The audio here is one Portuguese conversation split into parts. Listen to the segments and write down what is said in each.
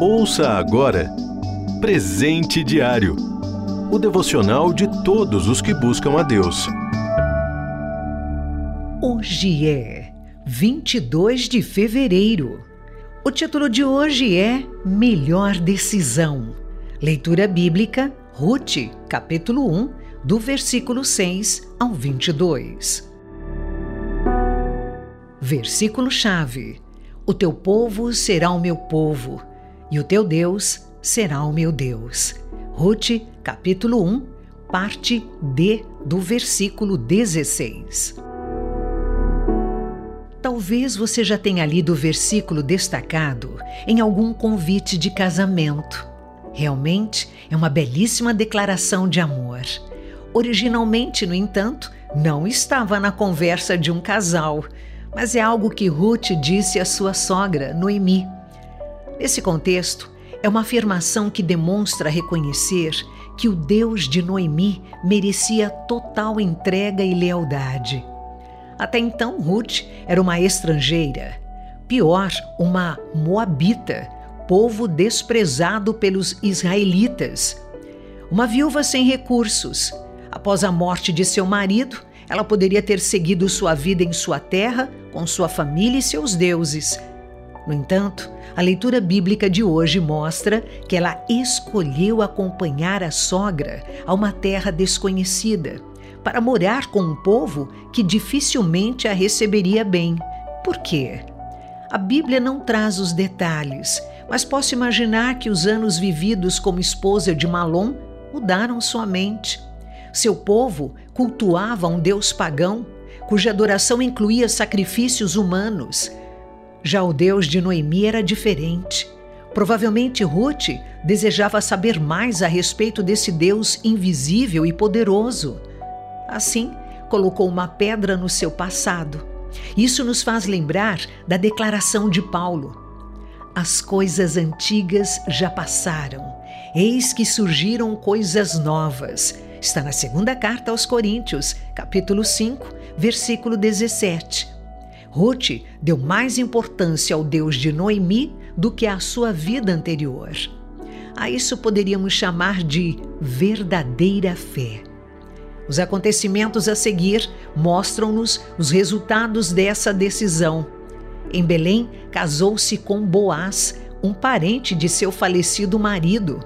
Ouça agora Presente Diário o devocional de todos os que buscam a Deus. Hoje é 22 de fevereiro. O título de hoje é Melhor Decisão. Leitura bíblica, Ruth, capítulo 1, do versículo 6 ao 22. Versículo-chave: O teu povo será o meu povo, e o teu Deus será o meu Deus. Ruth, capítulo 1, parte D do versículo 16. Talvez você já tenha lido o versículo destacado em algum convite de casamento. Realmente é uma belíssima declaração de amor. Originalmente, no entanto, não estava na conversa de um casal, mas é algo que Ruth disse à sua sogra, Noemi. Nesse contexto, é uma afirmação que demonstra reconhecer que o Deus de Noemi merecia total entrega e lealdade. Até então, Ruth era uma estrangeira, pior, uma moabita, povo desprezado pelos israelitas. Uma viúva sem recursos. Após a morte de seu marido, ela poderia ter seguido sua vida em sua terra, com sua família e seus deuses. No entanto, a leitura bíblica de hoje mostra que ela escolheu acompanhar a sogra a uma terra desconhecida, para morar com um povo que dificilmente a receberia bem. Por quê? A Bíblia não traz os detalhes, mas posso imaginar que os anos vividos como esposa de Malom mudaram sua mente. Seu povo cultuava um deus pagão, cuja adoração incluía sacrifícios humanos já o Deus de Noemi era diferente. Provavelmente Ruth desejava saber mais a respeito desse Deus invisível e poderoso. Assim, colocou uma pedra no seu passado. Isso nos faz lembrar da declaração de Paulo: As coisas antigas já passaram, eis que surgiram coisas novas. Está na segunda carta aos Coríntios, capítulo 5, versículo 17. Ruth deu mais importância ao Deus de Noemi do que à sua vida anterior. A isso poderíamos chamar de verdadeira fé. Os acontecimentos a seguir mostram-nos os resultados dessa decisão. Em Belém, casou-se com Boaz, um parente de seu falecido marido.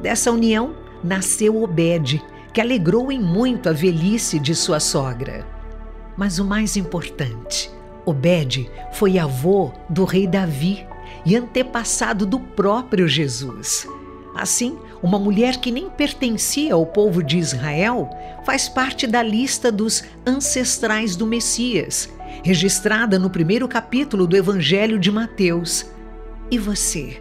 Dessa união nasceu Obed, que alegrou em muito a velhice de sua sogra. Mas o mais importante, Obed foi avô do rei Davi e antepassado do próprio Jesus. Assim, uma mulher que nem pertencia ao povo de Israel faz parte da lista dos ancestrais do Messias, registrada no primeiro capítulo do Evangelho de Mateus. E você,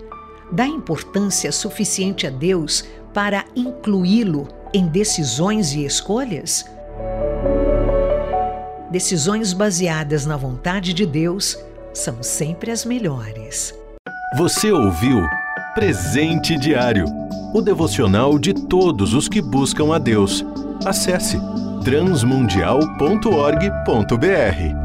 dá importância suficiente a Deus para incluí-lo em decisões e escolhas? Decisões baseadas na vontade de Deus são sempre as melhores. Você ouviu Presente Diário o devocional de todos os que buscam a Deus. Acesse transmundial.org.br.